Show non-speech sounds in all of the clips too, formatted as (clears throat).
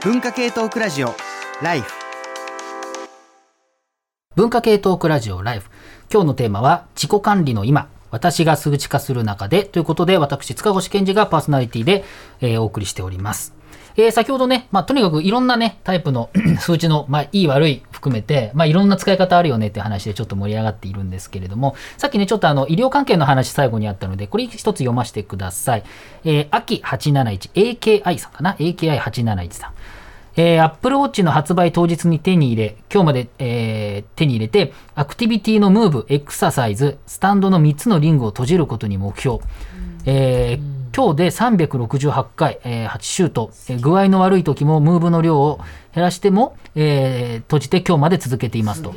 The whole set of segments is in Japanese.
文化系トークラジオライフ文化系トークラジオライフ今日のテーマは自己管理の今私が数値化する中でということで私塚越健二がパーソナリティで、えーお送りしておりますえー先ほどね、まあ、とにかくいろんなね、タイプの (clears throat) 数値の、まあ、いい悪い含めて、まあ、いろんな使い方あるよねって話でちょっと盛り上がっているんですけれども、さっきね、ちょっとあの、医療関係の話最後にあったので、これ一つ読ませてください。えー、秋871、AKI さんかな ?AKI871 さん。えー、Apple Watch の発売当日に手に入れ、今日まで、えー手に入れて、アクティビティのムーブ、エクササイズ、スタンドの3つのリングを閉じることに目標。えー今日で368回、えー8シュート、えー具合の悪い時もムーブの量を減らしても、えー閉じて今日まで続けていますと。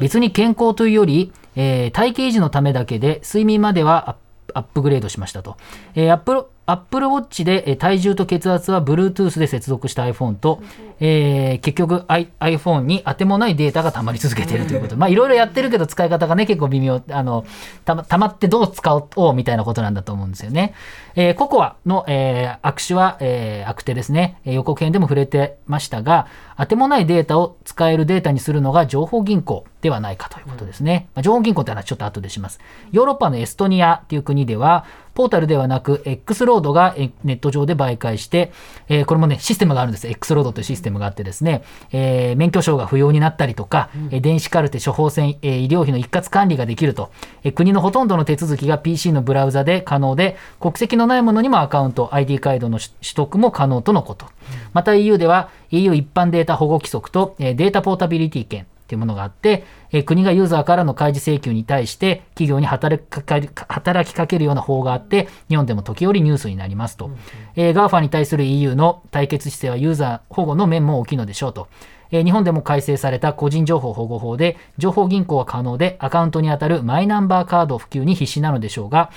別に健康というより、えー体型維持のためだけで睡眠まではアップグレードしましたと。えー、アップ Apple Watch で体重と血圧は Bluetooth で接続した iPhone と、えー結局 iPhone に当てもないデータが溜まり続けているということ、まあいろいろやってるけど使い方がね結構微妙、あの、たま溜まってどう使おうみたいなことなんだと思うんですよね。えーココアの、えー握手は、えー悪手ですね。予告編でも触れてましたが、当てもないデータを使えるデータにするのが情報銀行ではないかということですね。まあ、情報銀行って話はちょっと後でします。ヨーロッパのエストニアっていう国では、ポータルではなく X ロードがえネット上で媒介して、えーこれもね、システムがあるんです。X ロードというシステムがあってですね、えー免許証が不要になったりとか、えー電子カルテ、処方箋、えー医療費の一括管理ができると、えー国のほとんどの手続きが PC のブラウザで可能で、国籍のないものにもアカウント、ID カードの取取得も可能とのこと。また EU では EU 一般データ保護規則と、えーデータポータビリティ権というものがあって、えー国がユーザーからの開示請求に対して企業に働きかけ働きかけるような法があって、日本でも時折ニュースになりますと。えー、GAFA に対する EU の対決姿勢はユーザー保護の面も大きいのでしょうと。えー日本でも改正された個人情報保護法で、情報銀行は可能で、アカウントにあたるマイナンバーカード普及に必死なのでしょうが、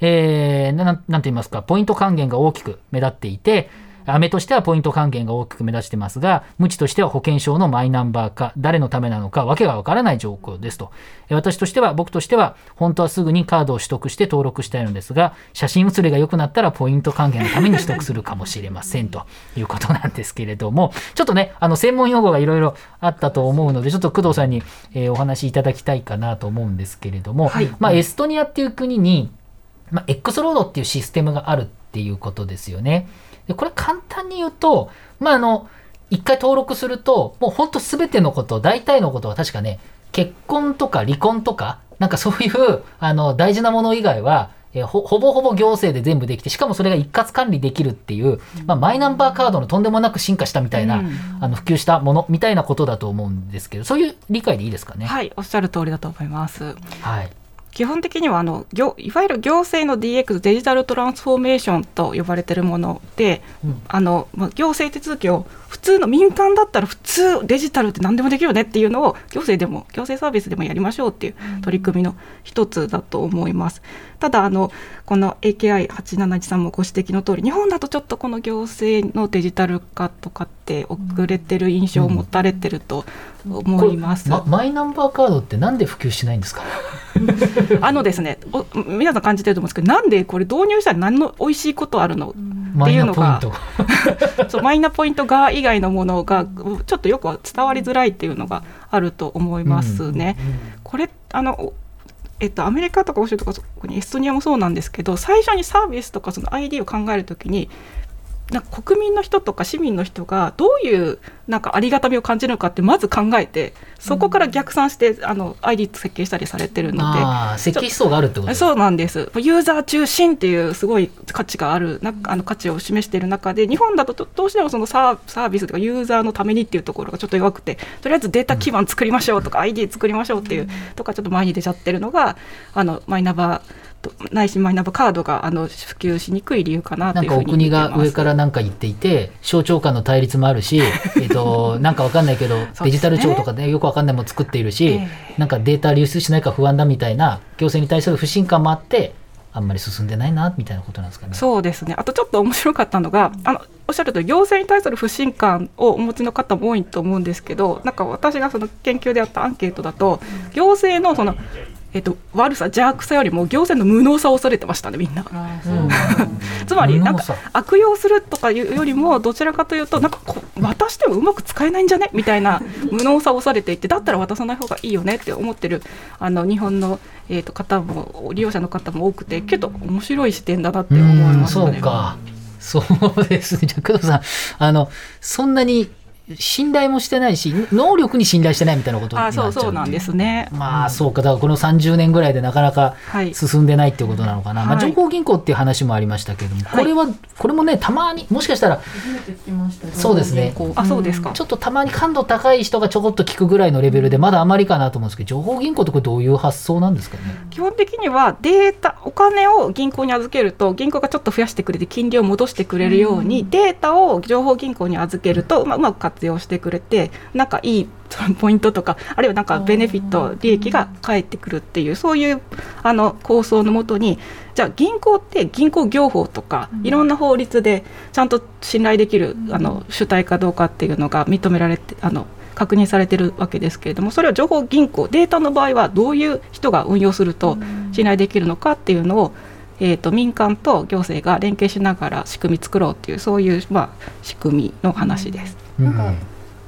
えーななん言いますか、ポイント還元が大きく目立っていて、アメとしてはポイント還元が大きく目立ってますが、無知としては保険証のマイナンバー化、誰のためなのか、わけがわからない状況ですと。え私としては、僕としては、本当はすぐにカードを取得して登録したいのですが、写真写りが良くなったらポイント還元のために取得するかもしれませんということなんですけれども、ちょっとね、あの、専門用語がいろいろあったと思うので、ちょっと工藤さんに、えーお話しいただきたいかなと思うんですけれども、はいまあ、エストニアっていう国に、まあ、X ロードっていうシステムがあるっていうことですよね。でこれ簡単に言うと、まあ、あの、一回登録すると、もう本当すべてのこと、大体のことは確かね、結婚とか離婚とか、なんかそういう、あの、大事なもの以外は、えほぼほぼ行政で全部できて、しかもそれが一括管理できるっていう、まあ、マイナンバーカードのとんでもなく進化したみたいな、うんあの普及したものみたいなことだと思うんですけど、そういう理解でいいですかね？はい、おっしゃる通りだと思います。はい。基本的にはあの行いわゆる行政の DX デジタルトランスフォーメーションと呼ばれているもので、うんあのまあ、行政手続きを普通の民間だったら普通デジタルって何でもできるよねっていうのを行政でも行政サービスでもやりましょうっていう取り組みの一つだと思います。ただあのこの AKI871 さんもご指摘の通り日本だとちょっとこの行政のデジタル化とかって遅れてる印象を持たれてると思います。まマイナンバーカードってなんで普及しないんですか？(laughs) あのですね、お皆さん感じてると思うんですけど、なんでこれ導入したら何の美味しいことあるの、マイナいうのが。そうマイナポイント側 (laughs) 以外のものがちょっとよく伝わりづらいっていうのがあると思いますね。これあのおえっと、アメリカとか欧州とかそこにエストニアもそうなんですけど最初にサービスとかその ID を考えるときになんか国民の人とか市民の人がどういうなんかありがたみを感じるのかってまず考えてそこから逆算して、あの ID 設計したりされてるので。ああ、設計思想があるってことですそうなんです。ユーザー中心っていうすごい価値がある、なあの価値を示している中で、日本だとどどうしてもそのサーサービスとかユーザーのためにっていうところがちょっと弱くて、とりあえずデータ基盤作りましょうとか、ID 作りましょうっていうとかちょっと前に出ちゃってるのが、あのマイナンバーとないしマイナンバーカードがあの普及しにくい理由かなとないんかおうふうに見て国ます。が上からなんか言っていて、省庁間の対立もあるし、(laughs) えっと、なんかわかんないけど、ねデジタル庁とかね、よくわかんないもの作っているし、えなんかデータ流出しないか不安だみたいな、行政に対する不信感もあって、あんまり進んでないな、みたいなことなんですかね。そうですね。あとちょっと面白かったのが、あのおっしゃるとり行政に対する不信感をお持ちの方も多いと思うんですけど、なんか私がその研究でやったアンケートだと、行政のそのえっと悪さ邪悪さよりも行政の無能さを恐れてましたねみんな。うん (laughs) つまりなんか悪用するとかいうよりもどちらかというとなんかこ渡してもうまく使えないんじゃね？みたいな無能さをされていてだったら渡さない方がいいよねって思ってるあの日本の、えー、と方も利用者の方も多くてけど面白い視点だなって思いますね。そうかそうですね。じゃあ、工藤さん、あの、そんなに信頼もしてないし、能力に信頼してないみたいなことになっちゃう。あそうそうなんですね。まあ、そうか。だからこの30年ぐらいでなかなかはい進んでないっていうことなのかな。まあ、はい情報銀行っていう話もありましたけれども、これは、これもね、たまに、もしかしたら、初めて聞きましたそうですねあそうですかちょっとたまに感度高い人がちょこっと聞くぐらいのレベルで、まだあまりかなと思うんですけど、情報銀行ってこれどういう発想なんですかね。基本的にはデータお金を銀行に預けると銀行がちょっと増やしてくれて金利を戻してくれるように、データを情報銀行に預けると、まあ、うまく活用してくれてなんかいいポイントとかあるいはなんかベネフィット利益が返ってくるっていうそういうあの構想のもとにじゃあ銀行って銀行業法とかいろんな法律でちゃんと信頼できるあの主体かどうかっていうのが認められてあの確認されてるわけですけれどもそれは情報銀行データの場合はどういう人が運用すると信頼できるのかっていうのを、えー、と民間と行政が連携しながら仕組み作ろうっていうそういう、まあ、仕組みの話です。なんか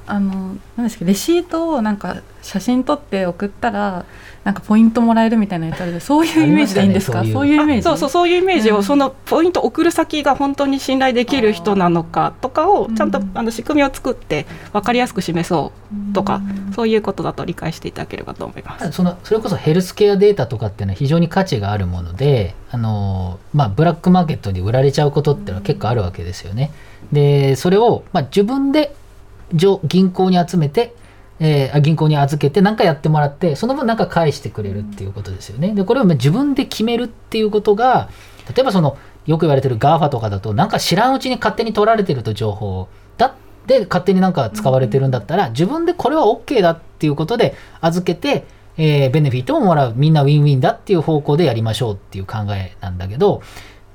あのなんですかレシートをなんか写真撮って送ったらなんかポイントもらえるみたいなやつあるでそういうイメージでいいんですか？ねそういう。イメージ？そうそうそういうイメージを、うん。そのポイント送る先が本当に信頼できる人なのかとかをうん。ちゃんと、あの仕組みを作って分かりやすく示そうとか、そういうことだと理解していただければと思います。そのそれこそヘルスケアデータとかっていうのは非常に価値があるもので、あのまあ、ブラックマーケットに売られちゃうことっていうのは結構あるわけですよね。でそれを、まあ、自分で上銀行に集めて、えーあ銀行に預けて何かやってもらってその分何か返してくれるっていうことですよね。でこれをまあ自分で決めるっていうことが例えばそのよく言われてる GAFA とかだとなんか知らんうちに勝手に取られてると情報をだって勝手になんか使われてるんだったら自分でこれは OK だっていうことで預けて、えーベネフィットをもらうみんなウィンウィンだっていう方向でやりましょうっていう考えなんだけど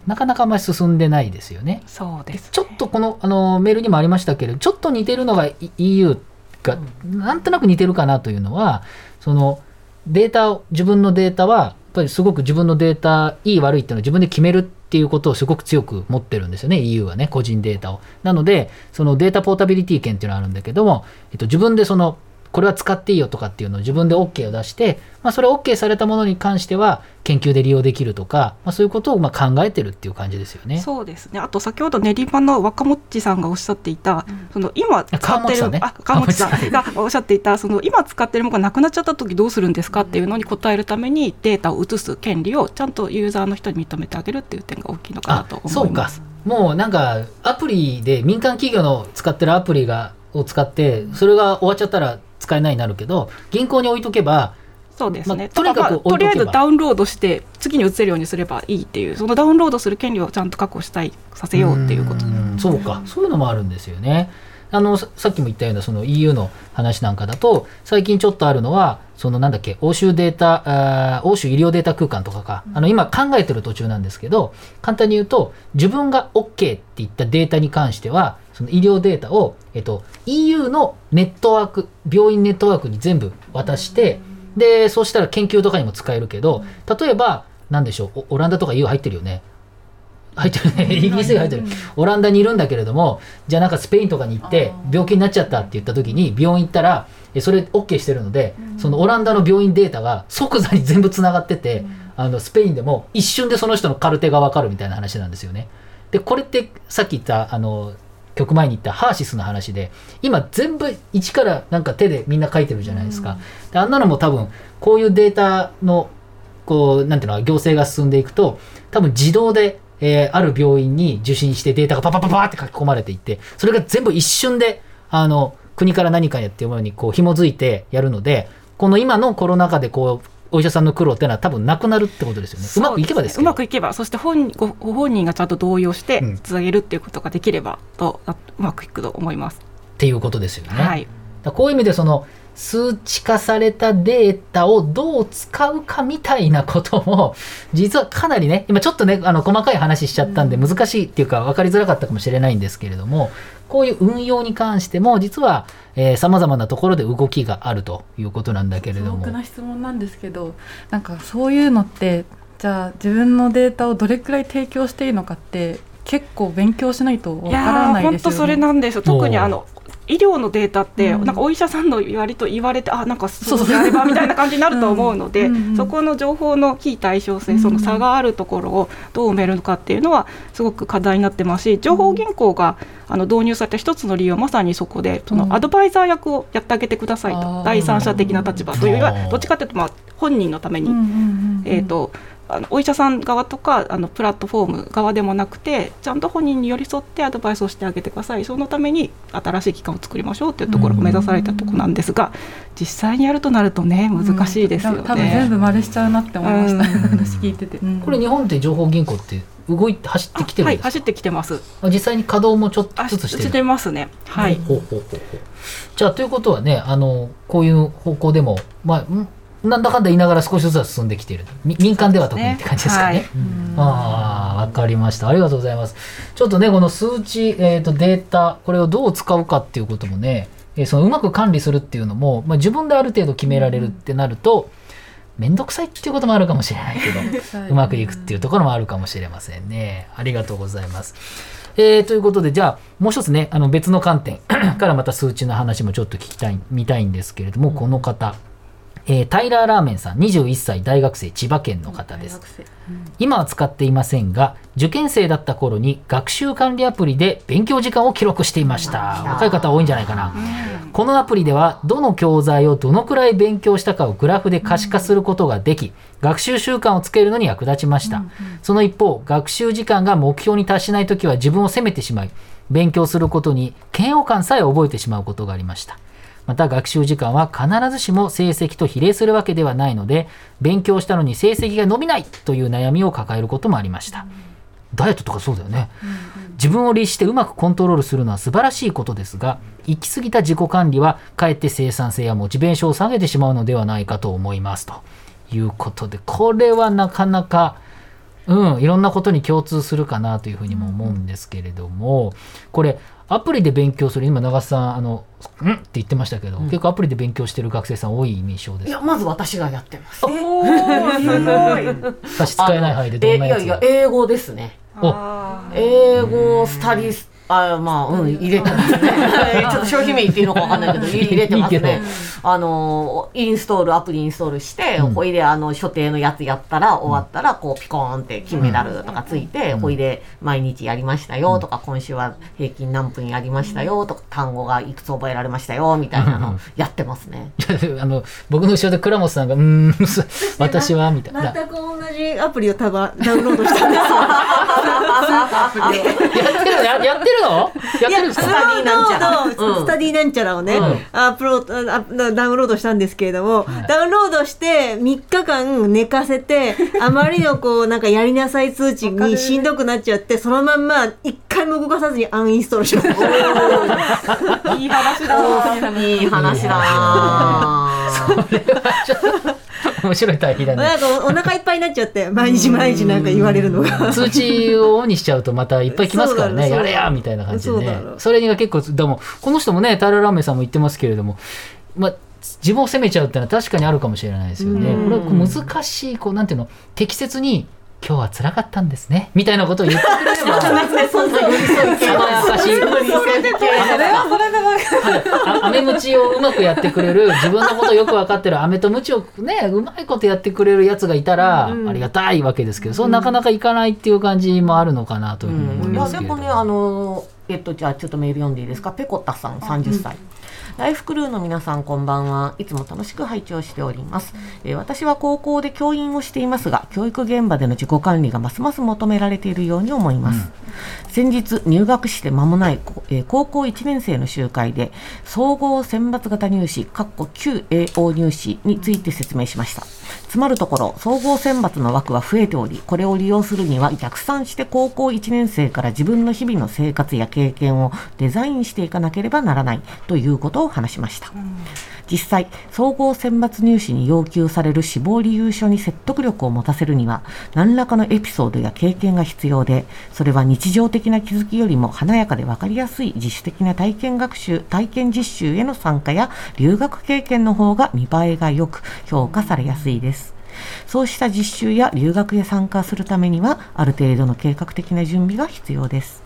なかなかあんまり進んでないですよね。そうです、ちょっとこのあのメールにもありましたけれどちょっと似てるのが EU がなんとなく似てるかなというのはそのデータを自分のデータはやっぱりすごく自分のデータいい悪いっていうのを自分で決めるっていうことをすごく強く持ってるんですよね EU はね個人データを。なのでそのデータポータビリティ権っていうのがあるんだけども、えっと、自分でそのこれは使っていいよとかっていうのを自分で OK を出して、まあ、それ OK されたものに関しては研究で利用できるとか、まあ、そういうことをまあ考えてるっていう感じですよね。そうですね。あと先ほど練馬の若もっちさんがおっしゃっていた、その今使ってるねあ川本さんがおっしゃっていたその今使ってるものがなくなっちゃった時どうするんですかっていうのに答えるためにデータを移す権利をちゃんとユーザーの人に認めてあげるっていう点が大きいのかなとそうか思います。もうなんかアプリで民間企業の使ってるアプリがを使ってそれが終わっちゃったら使えないになるけど銀行に置いとけばそうですね。まあとにかくまあとりあえずダウンロードして次に移せるようにすればいいっていうそのダウンロードする権利をちゃんと確保したいさせようっていうこと。ん。そうか。そういうのもあるんですよね。あのささっきも言ったようなその EU の話なんかだと最近ちょっとあるのはそのなんだっけ欧州データ欧州医療データ空間とかか。あの今考えてる途中なんですけど簡単に言うと自分が OK って言ったデータに関してはその医療データを、えっと、EU のネットワーク病院ネットワークに全部渡してでそうしたら研究とかにも使えるけど例えばなんでしょうおオランダとか EU 入ってるよね。入ってるね。イギリスが入ってる。オランダにいるんだけれどもじゃあなんかスペインとかに行って病気になっちゃったって言った時に病院行ったらえそれ OK してるので、そのオランダの病院データが即座に全部つながってて、あのスペインでも一瞬でその人のカルテが分かるみたいな話なんですよね。でこれってさっき言ったあの曲前に言ったハーシスの話で今全部一からなんか手でみんな書いてるじゃないですか。であんなのも多分こういうデータのこうなんていうの行政が進んでいくと多分自動で、えーある病院に受診してデータがパパパパって書き込まれていってそれが全部一瞬であの国から何かやっていうものにこう紐づいてやるのでこの今のコロナ禍でこうお医者さんの苦労っていうのは多分なくなるってことですよね。うまくいけばですうまくいけばそして本ごご本人がちゃんと同意をしてうんつなげるっていうことができればと、あうまくいくと思います。っていうことですよね。はい。こういう意味でその数値化されたデータをどう使うかみたいなことも (laughs) 実はかなりね今ちょっとねあの細かい話しちゃったんで難しいっていうか分かりづらかったかもしれないんですけれどもこういう運用に関しても実はさまざまなところで動きがあるということなんだけれども素朴。な質問なんですけどなんかそういうのってじゃあ自分のデータをどれくらい提供していいのかって結構勉強しないとわからないですよね。当それなんですよ。特にあの医療のデータって、うん。なんかお医者さんの割と言われてあなんかそうであればみたいな感じになると思うので、うんうんうん。そこの情報の非対称性、うんその差があるところをどう埋めるのかっていうのはすごく課題になってますし情報銀行があの導入された一つの理由はまさにそこでそうん。のアドバイザー役をやってあげてくださいと、あー。第三者的な立場というよりはどっちかというとまあ本人のために、うんうんうん。えー、とあのお医者さん側とかあのプラットフォーム側でもなくてちゃんと本人に寄り添ってアドバイスをしてあげてください。そのために新しい機関を作りましょうというところが目指されたところなんですが実際にやるとなるとね難しいですよね。うん。多分全部丸しちゃうなって思いました、うん。話聞いてて、これ日本って情報銀行って動いて走ってきてるんですか、はい走ってきてます。あ実際に稼働もちょっとあずつしてる。してますね。はい。ほうほうほうほう。じゃあということはねあのこういう方向でもまあん？なんだかんだ言いながら少しずつは進んできているみ民間では特にって感じですかね。はいああわかりましたありがとうございます。ちょっとねこの数値、えー、とデータこれをどう使うかっていうこともね、えーそのうまく管理するっていうのも、まあ、自分である程度決められるってなると面倒くさいっていうこともあるかもしれないけど。(laughs) うまくいくっていうところもあるかもしれませんね。ありがとうございます。えーということで、じゃあ、もう一つね、あの別の観点からまた数値の話もちょっと聞きたい、見たいんですけれども、この方、えータイラーラーメンさん、21歳大学生、千葉県の方です。今は使っていませんが、受験生だった頃に学習管理アプリで勉強時間を記録していました。若い方多いんじゃないかな。このアプリではどの教材をどのくらい勉強したかをグラフで可視化することができ、学習習慣をつけるのに役立ちました。その一方、学習時間が目標に達しないときは自分を責めてしまい、勉強することに嫌悪感さえ覚えてしまうことがありました。また学習時間は必ずしも成績と比例するわけではないので、勉強したのに成績が伸びないという悩みを抱えることもありました。ダイエットとかそうだよね。自分を律してうまくコントロールするのは素晴らしいことですが、行き過ぎた自己管理はかえって生産性やモチベーションを下げてしまうのではないかと思いますということで、これはなかなか、うん、いろんなことに共通するかなというふうにも思うんですけれども、これ、アプリで勉強する、今、長瀬さん、あの、うん。って言ってましたけど、結構アプリで勉強してる学生さん多い印象です。いやまず私がやってます。おーすごい。(laughs) 差し支えない範囲でどんなやつえいやいや英語ですね。英語スタディスあまあうん入れてますね。(laughs) ちょっと商品名言っていいのかわかんないけど入れてますいいけね。あのインストールアプリインストールして、うんほいであの所定のやつやったら終わったらこうピコーンって金メダルとかついて、うんほいで毎日やりましたよとか、今週は平均何分やりましたよとか単語がいくつ覚えられましたよみたいなのやってますね。(laughs) あの僕の後ろで倉本さんが「うーん (laughs) 私は」みたいな。全く同じアプリを多分ダウンロードしたんですよ。やってるやってるの？やってるんですスかタディなんちゃら。スタディなんちゃらをね、うん。アップロードあダウンロードしたんですけれども、ダウンロードして3日間寝かせて (laughs) あまりのこうなんかやりなさい通知にしんどくなっちゃってそのまんま1回も動かさずにアンインストールしました。(laughs) いい話だな。いい話だな。ぁ (laughs) 面白い対比だね。なんかおお腹いっぱいになっちゃって毎日毎日なんか言われるのが。通知をオンにしちゃうとまたいっぱい来ますからね。やれやみたいな感じでね。それが結構でもこの人もねタイラーラーメンさんも言ってますけれどもまあ自分を責めちゃうってのは確かにあるかもしれないですよね。うん。これは難しいこうなんていうの適切に今日は辛かったんですね。みたいなことを言ってくれれば (laughs) それはそれでアメムチをうまくやってくれる自分のことよく分かってるアメとムチをねうまいことやってくれるやつがいたらうん。ありがたいわけですけど、そうなかなかいかないっていう感じもあるのかなというふうに思いいますけれども。やでもねあのえっとじゃあちょっとメール読んでいいですか？ペコタさん30歳、ライフクルーの皆さんこんばんは。いつも楽しく拝聴しております、えー私は高校で教員をしていますが教育現場での自己管理がますます求められているように思います、先日入学して間もない、こえー高校1年生の集会で総合選抜型入試かっこ旧 AO 入試について説明しましたつまるところ総合選抜の枠は増えておりこれを利用するには逆算して高校1年生から自分の日々の生活や経験をデザインしていかなければならないということを話しました、実際総合選抜入試に要求される志望理由書に説得力を持たせるには何らかのエピソードや経験が必要でそれは日常的な気づきよりも華やかで分かりやすい自主的な体験学習体験実習への参加や留学経験の方が見栄えが良く評価されやすいです。そうした実習や留学へ参加するためにはある程度の計画的な準備が必要です。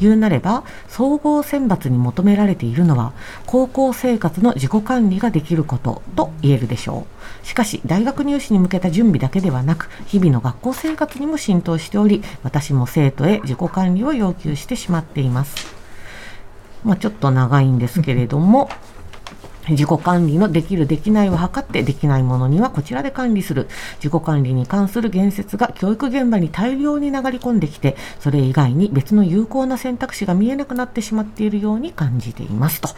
言うなれば総合選抜に求められているのは高校生活の自己管理ができることと言えるでしょう。しかし大学入試に向けた準備だけではなく日々の学校生活にも浸透しており私も生徒へ自己管理を要求してしまっています。まあ、ちょっと長いんですけれども、自己管理のできるできないを測ってできないものにはこちらで管理する。自己管理に関する言説が教育現場に大量に流れ込んできてそれ以外に別の有効な選択肢が見えなくなってしまっているように感じていますと、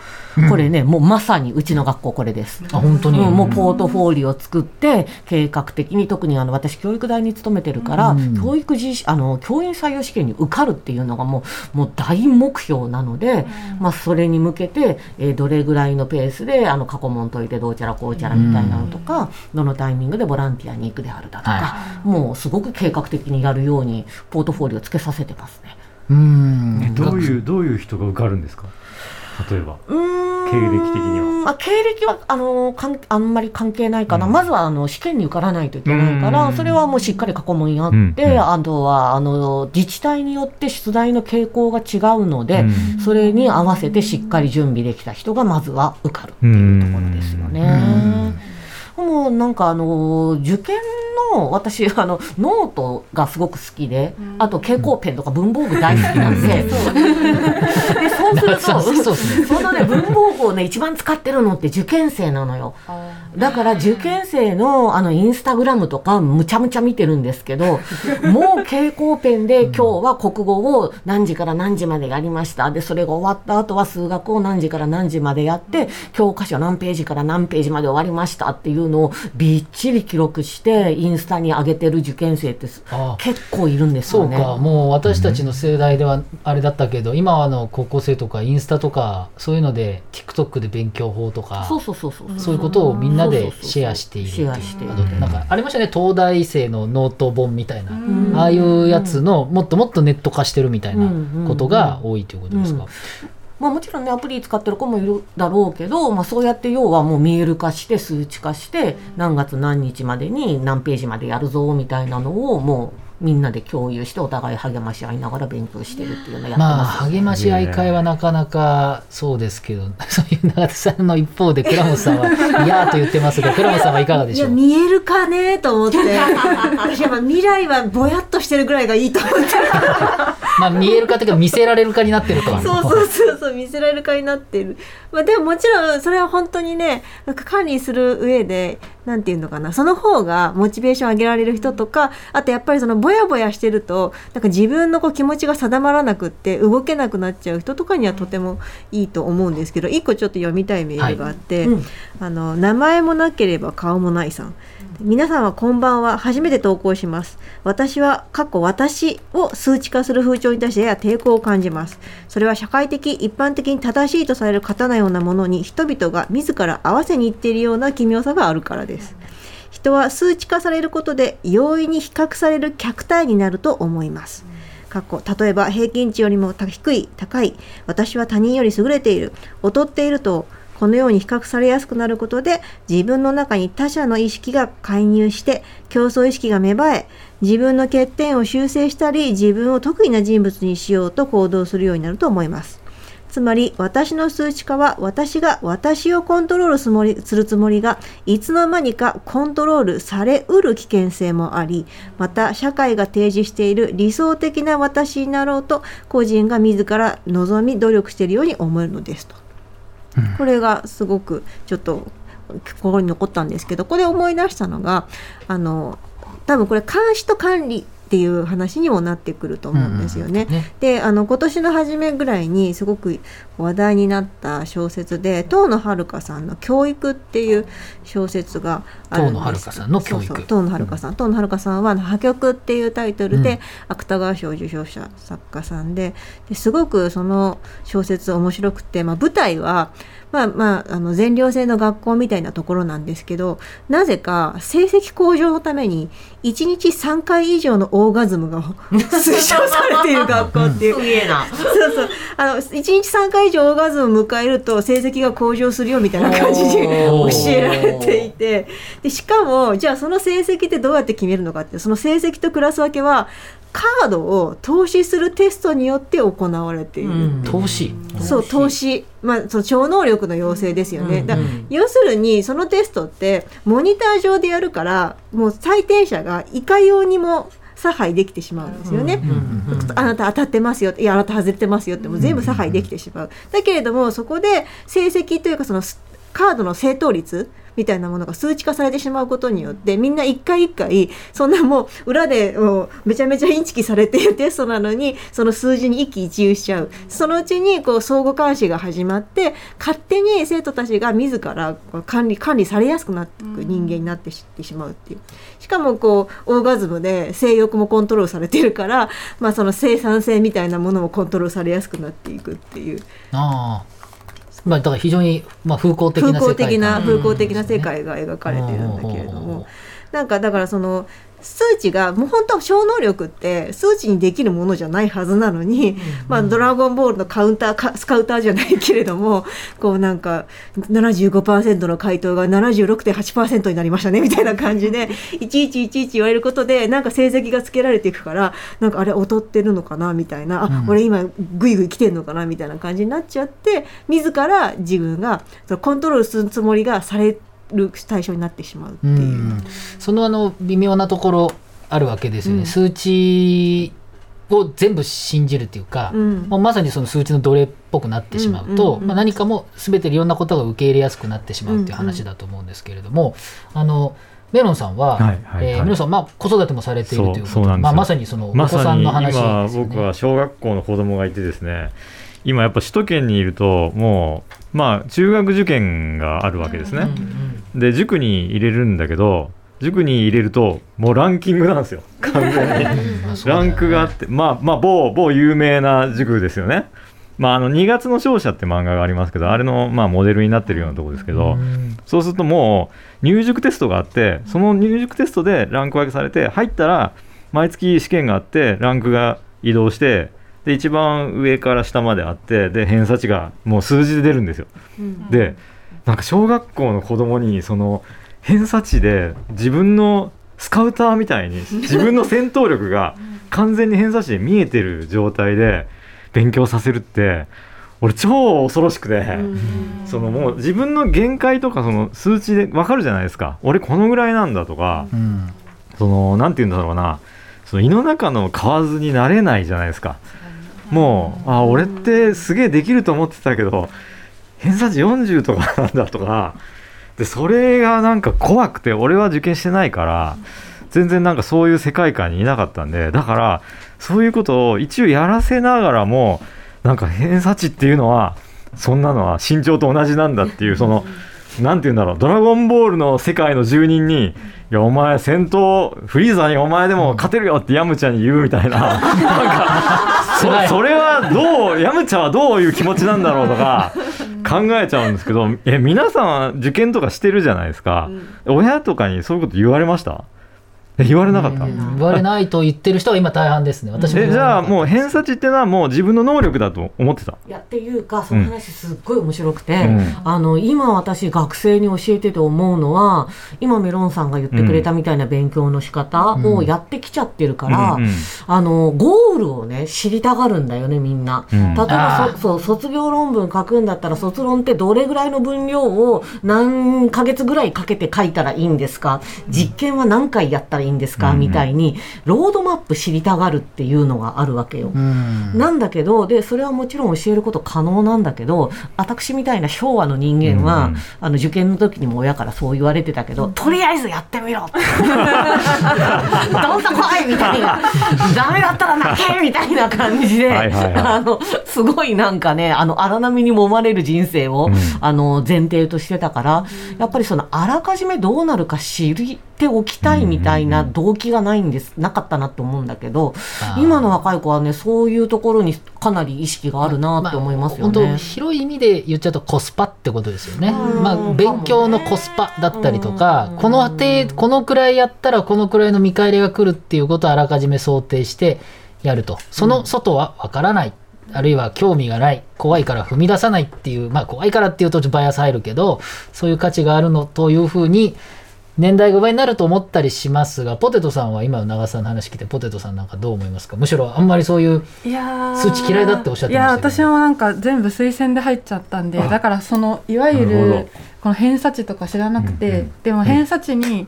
これねもうまさにうちの学校これです。あ本当に、うんもうポートフォリオを作って計画的に特にあの私教育大に勤めてるから、うん。教育実あの教員採用試験に受かるっていうのがもうもう大目標なので、まあ、それに向けて、えーどれぐらいのペースであの過去問解いてどうちゃらこうちゃらみたいなのとか、どのタイミングでボランティアに行くであるだとか、はもうすごく計画的にやるようにポートフォリオつけさせてますね。うーんどういうどういう人が受かるんですか例えば。経歴的には。まあ、経歴はあのかんあんまり関係ないかな、うん。まずはあの試験に受からないといけないから、うん。それはもうしっかり過去問やって、うん。うん。あとはあの自治体によって出題の傾向が違うので、うん。それに合わせてしっかり準備できた人がまずは受かるっていうところですよね。もうなんかあの受験の私あのノートがすごく好きで、あと蛍光ペンとか文房具大好きなんで、でそうするとそう (laughs) そうですね。そのね文房具をね一番使ってるのって受験生なのよ。だから受験生のあのインスタグラムとかむちゃむちゃ見てるんですけど (laughs) もう蛍光ペンで今日は国語を何時から何時までやりました。でそれが終わった後は数学を何時から何時までやって教科書何ページから何ページまで終わりましたっていうのをびっちり記録してインスタに上げてる受験生ってすあ結構いるんですそうよね。か。もう私たちの世代ではあれだったけど、今はあの高校生とかインスタとかそういうので TikTok で勉強法とかそうそうそうそう。そういうことをみんなでシェアしている。シェアしてあとなんかありましたね東大生のノート本みたいな、ん。ああいうやつのもっともっとネット化してるみたいなことが多いということですか、まあ、もちろんねアプリ使ってる子もいるだろうけど、まあ、そうやって要はもう見える化して数値化して何月何日までに何ページまでやるぞみたいなのをもうみんなで共有してお互い励まし合いながら勉強してるっていうのをやってまあますよね、励まし合い会はなかなかそうですけど (laughs) そういう永田さんの一方で倉本さんは嫌と言ってますが (laughs) 倉本さんはいかがでいしょう？や見えるかねと思って。私やっぱ未来はぼやっとしてるぐらいがいいと思って。(laughs) まあ見えるかというか見せられるかになってるとそうそうそうそう見せられるかになってる、まあ、でももちろんそれは本当にねなんか管理する上でなんていうのかなその方がモチベーション上げられる人とかあとやっぱりそのぼやぼやしてるとなんか自分のこう気持ちが定まらなくって動けなくなっちゃう人とかにはとてもいいと思うんですけど一個ちょっと読みたいメールがあって、うん。あの名前もなければ顔もないさん。皆さんはこんばんは。初めて投稿します。私は過去私を数値化する風潮に対してやや抵抗を感じます。それは社会的一般的に正しいとされる型のようなものに人々が自ら合わせにいっているような奇妙さがあるからです人は数値化されることで容易に比較される客体になると思います。過去例えば平均値よりも低い高い。私は他人より優れている。劣っているとこのように比較されやすくなることで自分の中に他者の意識が介入して競争意識が芽生え自分の欠点を修正したり自分を得意な人物にしようと行動するようになると思います。つまり私の数値化は私が私をコントロールすもりするつもりがいつの間にかコントロールされうる危険性もありまた社会が提示している理想的な私になろうと個人が自ら望み努力しているように思えるのですと。これがすごくちょっと心に残ったんですけどこれ思い出したのがあの多分これ監視と管理っていう話にもなってくると思うんですよね。うんね。であの今年の初めぐらいにすごく話題になった小説で遠野遥さんの「教育」っていう小説があるんです。遠野遥さんの教育。そうそう遠野遥さん。遠野遥さんは「破局」っていうタイトルで、芥川賞受賞者作家さんでですごくその小説面白くて、まあ、舞台は、まあまあ、あの全寮制の学校みたいなところなんですけどなぜか成績向上のために1日3回以上のオーガズムが (laughs) 推奨されている学校っていう。すげえな。そうそう。あの1日3回以上オーガズムを迎えると成績が向上するよみたいな感じに教えられていて。でしかもじゃあその成績ってどうやって決めるのかってその成績とクラス分けはカードを投資するテストによって行われている、うん。投資？そう投資、まあ、その超能力の要請ですよね、うん。だから要するにそのテストってモニター上でやるからもう採点者がいかようにも差配できてしまうんですよね。あなた当たってますよいやあなた外れてますよってもう全部差配できてしまう。だけれどもそこで成績というかそのスカードの正答率みたいなものが数値化されてしまうことによってみんな一回一回そんなもう裏でもうめちゃめちゃインチキされているテストなのにその数字に一喜一憂しちゃう。そのうちにこう相互監視が始まって勝手に生徒たちが自ら管理管理されやすくなっていく人間になってしまうっていうしかもこうオーガズムで性欲もコントロールされてるから、まあ、その生産性みたいなものもコントロールされやすくなっていくっていう。あまあだから非常に、まあ、風光的な風世界光的な観風光的な世界が描かれてるんだけれども。なんかだからその数値がもう本当は超能力って数値にできるものじゃないはずなのに、まあ、ドラゴンボールのカウンターかスカウターじゃないけれどもこうなんか75%の回答が76.8%になりましたねみたいな感じでいちいちいちいち言われることでなんか成績がつけられていくからなんかあれ劣ってるのかなみたいなあ、うん。俺今グイグイ来てんのかなみたいな感じになっちゃって自ら自分がそのコントロールするつもりがされる対象になってしまうっていう。うん。そのあの微妙なところあるわけですよね、うん。数値を全部信じるっていうか、うん。もうまさにその数値の奴隷っぽくなってしまうと、うんうんうん。まあ、何かも全ていろんなことが受け入れやすくなってしまうっていう話だと思うんですけれども、あのメロンさんは、はいはい。はいえーメロンさん、まあ、子育てもされているということそうそうなんでまあ、まさにそのお子まさんの話ね。僕は小学校の子供がいてですね今やっぱ首都圏にいるともうまあ中学受験があるわけですね、で塾に入れるんだけど塾に入れるともうランキングなんですよ。(laughs) 完全に。ランクがあってまあまあ某某有名な塾ですよね。まああの2月の勝者って漫画がありますけどあれのまあモデルになってるようなところですけど、うん。そうするともう入塾テストがあってその入塾テストでランク分けされて入ったら毎月試験があってランクが移動してで一番上から下まであってで偏差値がもう数字で出るんですよ。でなんか小学校の子供にその偏差値で自分のスカウターみたいに (laughs) 自分の戦闘力が完全に偏差値で見えてる状態で勉強させるって俺超恐ろしくて。そのもう自分の限界とかその数値で分かるじゃないですか。俺このぐらいなんだとかうん。そのなんて言うんだろうな。その胃の中の蛙になれないじゃないですかもうあ俺ってすげえできると思ってたけど偏差値40とかなんだとかでそれがなんか怖くて俺は受験してないから全然なんかそういう世界観にいなかったんでだからそういうことを一応やらせながらもなんか偏差値っていうのはそんなのは身長と同じなんだっていうそのなんて言うんだろう。ドラゴンボールの世界の住人にいやお前戦闘フリーザにお前でも勝てるよってヤムチャに言うみたいな。なんかそそれはどうヤムチャはどういう気持ちなんだろうとか考えちゃうんですけどえ皆さんは受験とかしてるじゃないですか、親とかにそういうこと言われました？え言われなかった、うん。言われないと言ってる人が今大半ですね。私もえじゃあもうう偏差値ってのはもう自分の能力だと思ってた？いやっていうかその話すっごい面白くて、うん。あの今私学生に教えてて思うのは今メロンさんが言ってくれたみたいな勉強の仕方をやってきちゃってるから、うんうんあのゴールをね知りたがるんだよねみんな。うん。例えばそう卒業論文書くんだったら卒論ってどれぐらいの分量を何ヶ月ぐらいかけて書いたらいいんですか？実験は何回やったらいいんですか、うんみたいにロードマップ知りたがるっていうのがあるわけよ。ん。なんだけどでそれはもちろん教えること可能なんだけど私みたいな昭和の人間は、うんあの受験の時にも親からそう言われてたけど、とりあえずやってみろどんと来いみたいな。(laughs) ダメだったら泣けみたいな感じで、はいはいはい。あのすごいなんかねあの荒波に揉まれる人生を、うん。あの前提としてたからやっぱりそのあらかじめどうなるか知っておきたいみたいな動機がないんですなかったなと思うんだけど今の若い子はねそういうところにかなり意識があるなって思いますよ本当ね。広い意味で言っちゃうとコスパってことですよね。うん。まあ勉強のコスパだったりとかうん、この程このくらいやったらこのくらいの見返りが来るっていうことをあらかじめ想定してやると。その外はわからない。あるいは興味がない。怖いから踏み出さないっていう。まあ怖いからっていうとちょっとバイアス入るけどそういう価値があるのというふうに年代が上になると思ったりしますがポテトさんは今の長澤さんの話聞いてポテトさんなんかどう思いますか？むしろあんまりそういういやー数値嫌いだっておっしゃってましたいや私もなんか全部推薦で入っちゃったんであ。だからそのいわゆなるこの偏差値とか知らなくて、うんうんでも偏差値に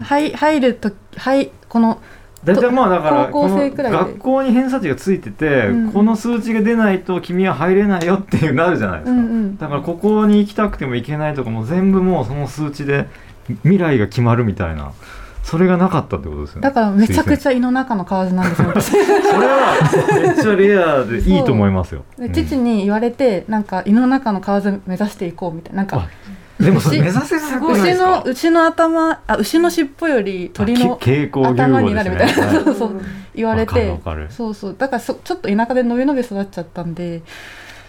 入入るとはいこの大体まあだから高校生くらいで。この学校に偏差値がついてて、うんこの数値が出ないと君は入れないよっていうなるじゃないですか、うんうん。だからここに行きたくても行けないとかも全部もうその数値で未来が決まるみたいな。それがなかったってことですよね。だからめちゃくゃちゃ胃の中の蛙なんですよ私。(laughs) それはめっちゃレアでいいと思いますよ、で父に言われてなんか胃の中の蛙目指していこうみたいな。なんかうんでもそれ牛目指せなくないで牛すか。の牛の頭あ牛の尻尾より鳥の頭語になるみたいな、ねはい。(laughs) そうそう言われわかるてわかる。そうそう。だからそちょっと田舎で伸び伸び育っちゃったんで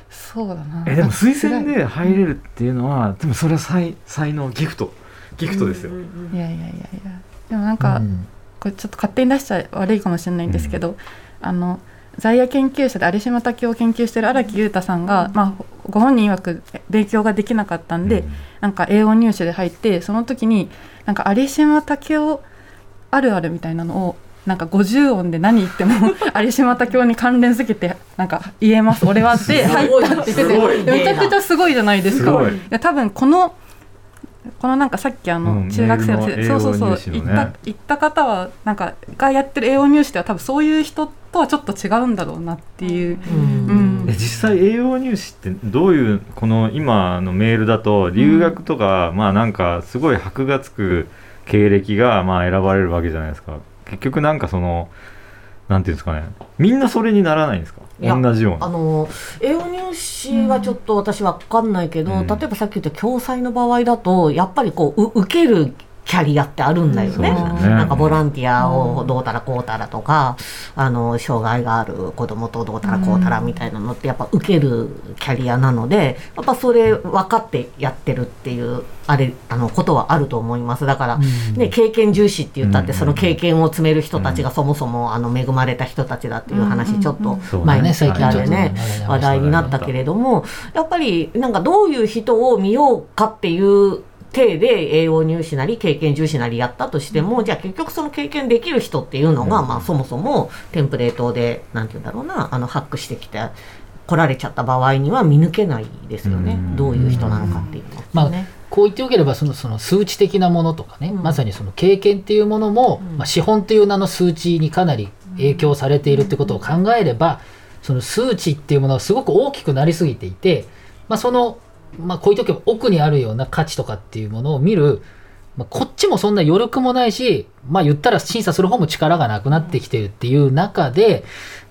そうだな。えでも推薦で入れるっていうのはでもそれは才才能ギフトギフトですよ、いやいやいやいや。でもなんか、うん。これちょっと勝手に出しちゃ悪いかもしれないんですけど、あの在野研究者で有島武雄を研究している荒木裕太さんが、まあ、ご本人曰く勉強ができなかったんで、うん。なんか英語入試で入ってその時になんか有島武雄あるあるみたいなのをなんか50音で何言っても (laughs) 有島武雄に関連づけてなんか言えます俺はって入ったって言っててめちゃくちゃすごいじゃないですか。すごい。いや多分このこのなんかさっきあのうん中学生の,、メールのそうそうそう行った行った方はなんかがやってる英語入試では多分そういう人とはちょっと違うんだろうなっていう、うん。え実際栄養入試ってどういうこの今のメールだと留学とか、まあなんかすごい箔がつく経歴がまあ選ばれるわけじゃないですか。結局なんかそのなんていうんですかね。みんなそれにならないんですか？同じような。あの栄養入試はちょっと私わかんないけど、うん。例えばさっき言った共済の場合だとやっぱりこうう受けるキャリアってあるんだよね。ね。なんかボランティアをどうたらこうたらとか、あの障害がある子供とどうたらこうたらみたいなのってやっぱ受けるキャリアなのでやっぱそれ分かってやってるっていうあれあのことはあると思います。だから、ね、経験重視って言ったって、うん。その経験を積める人たちがそもそもあの恵まれた人たちだっていう話ちょっと前にね最近あれね話題になったけれどもやっぱりなんかどういう人を見ようかっていう体で栄養入試なり経験重視なりやったとしても、じゃあ結局その経験できる人っていうのが、まあそもそもテンプレートでなんて言うんだろうなあのハックしてきて来られちゃった場合には見抜けないですよね、うん。どういう人なのかっていうの、まあね。こう言っておければそのその数値的なものとかね、うん。まさにその経験っていうものも、うん。まあ、資本という名の数値にかなり影響されているってことを考えれば、その数値っていうものがすごく大きくなりすぎていて、まあ、その、まあ、こう言っておけば奥にあるような価値とかっていうものを見る、まあ、こっちもそんな余力もないし、まあ、言ったら審査する方も力がなくなってきてるっていう中で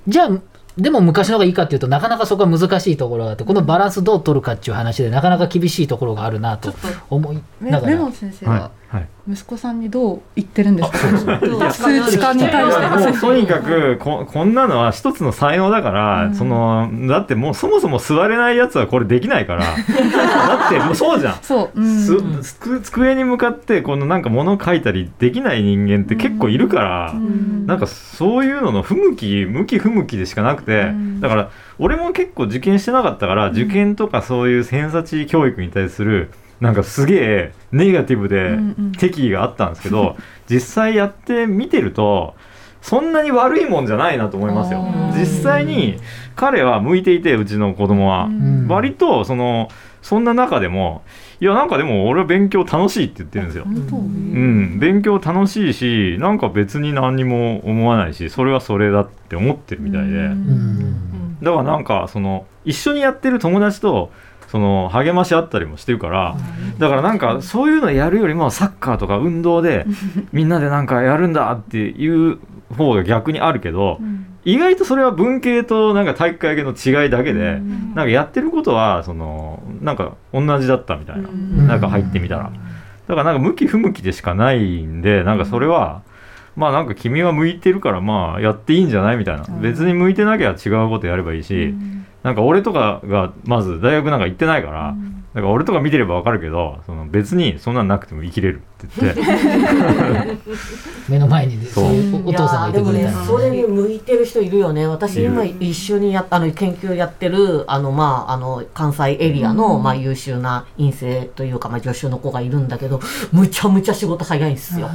じゃあでも昔の方がいいかっていうとなかなかそこは難しいところがあってこのバランスどう取るかっていう話でなかなか厳しいところがあるなと思いメながら。メモン先生はいははい息子さんにどう言ってるんですか？いや数値化に対して。もうとにかくここんなのは一つの才能だから、うん。そのだってもうそもそも座れないやつはこれできないから。(laughs) だってもうそうじゃん。そう、うん。す机机に向かってこのなんか物を書いたりできない人間って結構いるから、うん。なんかそういうのの不向き向き不向きでしかなくて、うん。だから俺も結構受験してなかったから、受験とかそういう偏差値教育に対するなんかすげえネガティブでうんうん。敵意があったんですけど、(laughs) 実際やってみてるとそんなに悪いもんじゃないなと思いますよ。実際に彼は向いていてうちの子供は、うん。割とそのそんな中でもいやなんかでも俺は勉強楽しいって言ってるんですよ、うん、勉強楽しいしなんか別に何にも思わないしそれはそれだって思ってるみたいで、うん。だからなんかその一緒にやってる友達とその励まし合ったりもしてるからだからなんかそういうのやるよりもサッカーとか運動で (laughs) みんなでなんかやるんだっていう方が逆にあるけどうん。意外とそれは文系となんか体育会系の違いだけでうん。なんかやってることはそのなんか同じだったみたいなうん。なんか入ってみたら。だからなんか向き不向きでしかないんでなんかそれはまあなんか君は向いてるからまあやっていいんじゃないみたいな。うん。別に向いてなきゃ違うことやればいいしなんか俺とかがまず大学なんか行ってないからだから俺とか見てればわかるけどその別にそんなんなくても生きれるって言って。(laughs) 目の前にねそう。お父さんがいてくれたいやーでもねそれに向いてる人いるよね私。今い一緒にやあの研究やってるあの、まあ、あの関西エリアの、まあ、優秀な院生というか、まあ、助手の子がいるんだけどむちゃむちゃ仕事早いんですよ。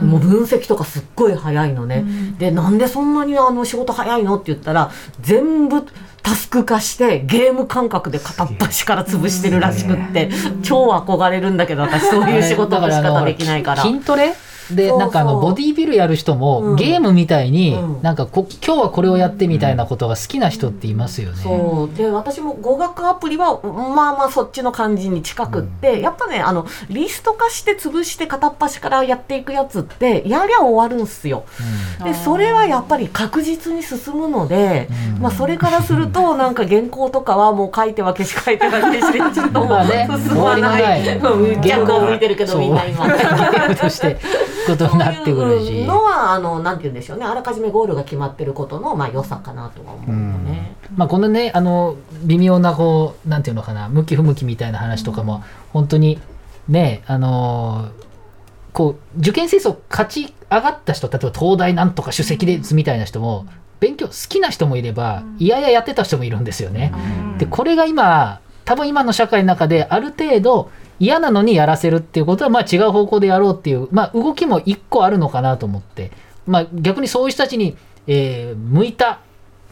もう分析とかすっごい早いのね。でなんでそんなにあの仕事早いのって言ったら全部タスク化してゲーム感覚で片っ端から潰してるらしくって超憧れるんだけど私そういう仕事の仕方できないから。筋トレでなんかあのボディービルやる人も、うん。ゲームみたいに、うん。なんかこ今日はこれをやってみたいなことが好きな人っていますよね。そう。で私も語学アプリはまあまあそっちの感じに近くって、やっぱねあのリスト化して潰して片っ端からやっていくやつってやりゃ終わるんすよ。でそれはやっぱり確実に進むので、うん。まあ、それからすると (laughs) なんか原稿とかはもう書いては消し書いては消してちょっと進まない。逆を向いてるけどみんな今。(laughs) ことになってくるしそういう。のはあのなんて言うんでしょうねあらかじめゴールが決まってることのまあ良さかなとは思うよね。まあ、このねあの微妙なこうなんていうのかな向き不向きみたいな話とかも、本当にねあのーこう受験戦争勝ち上がった人例えば東大なんとか首席ですみたいな人も勉強好きな人もいればいやいややってた人もいるんですよね。でこれが今多分今の社会の中である程度嫌なのにやらせるっていうことはまあ違う方向でやろうっていう、まあ、動きも一個あるのかなと思って、まあ、逆にそういう人たちに、えー向いた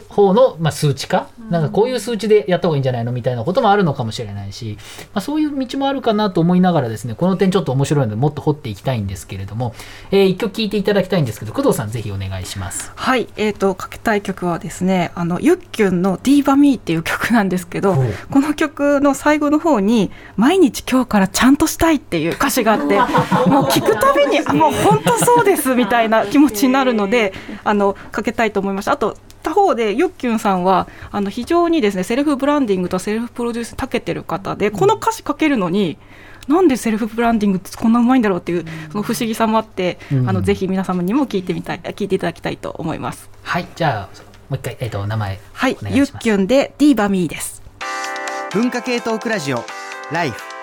方の、まあ、数値化、なんかこういう数値でやった方がいいんじゃないの？みたいなこともあるのかもしれないし、まあ、そういう道もあるかなと思いながらですねこの点ちょっと面白いのでもっと掘っていきたいんですけれども、えー一曲聴いていただきたいんですけど工藤さんぜひお願いします。はい、えー、とかけたい曲はですねあのゆっきゅんの「ディーバミーっていう曲なんですけどこの曲の最後の方に「毎日今日からちゃんとしたい」っていう歌詞があって (laughs) もう聞くたびにあもう本当そうですみたいな気持ちになるのであのかけたいと思いました。あと他方でゆっきゅんさんはあの非常にですねセルフブランディングとセルフプロデュースに長けてる方でこの歌詞かけるのになんでセルフブランディングってこんなうまいんだろうっていうその不思議さもあって、うん。あのぜひ皆様にも聞いてみたい聞いていただきたいと思います。はいじゃあもう一回、えー、と名前はいゆっきゅんでディーバミーです。文化系トークラジオライフ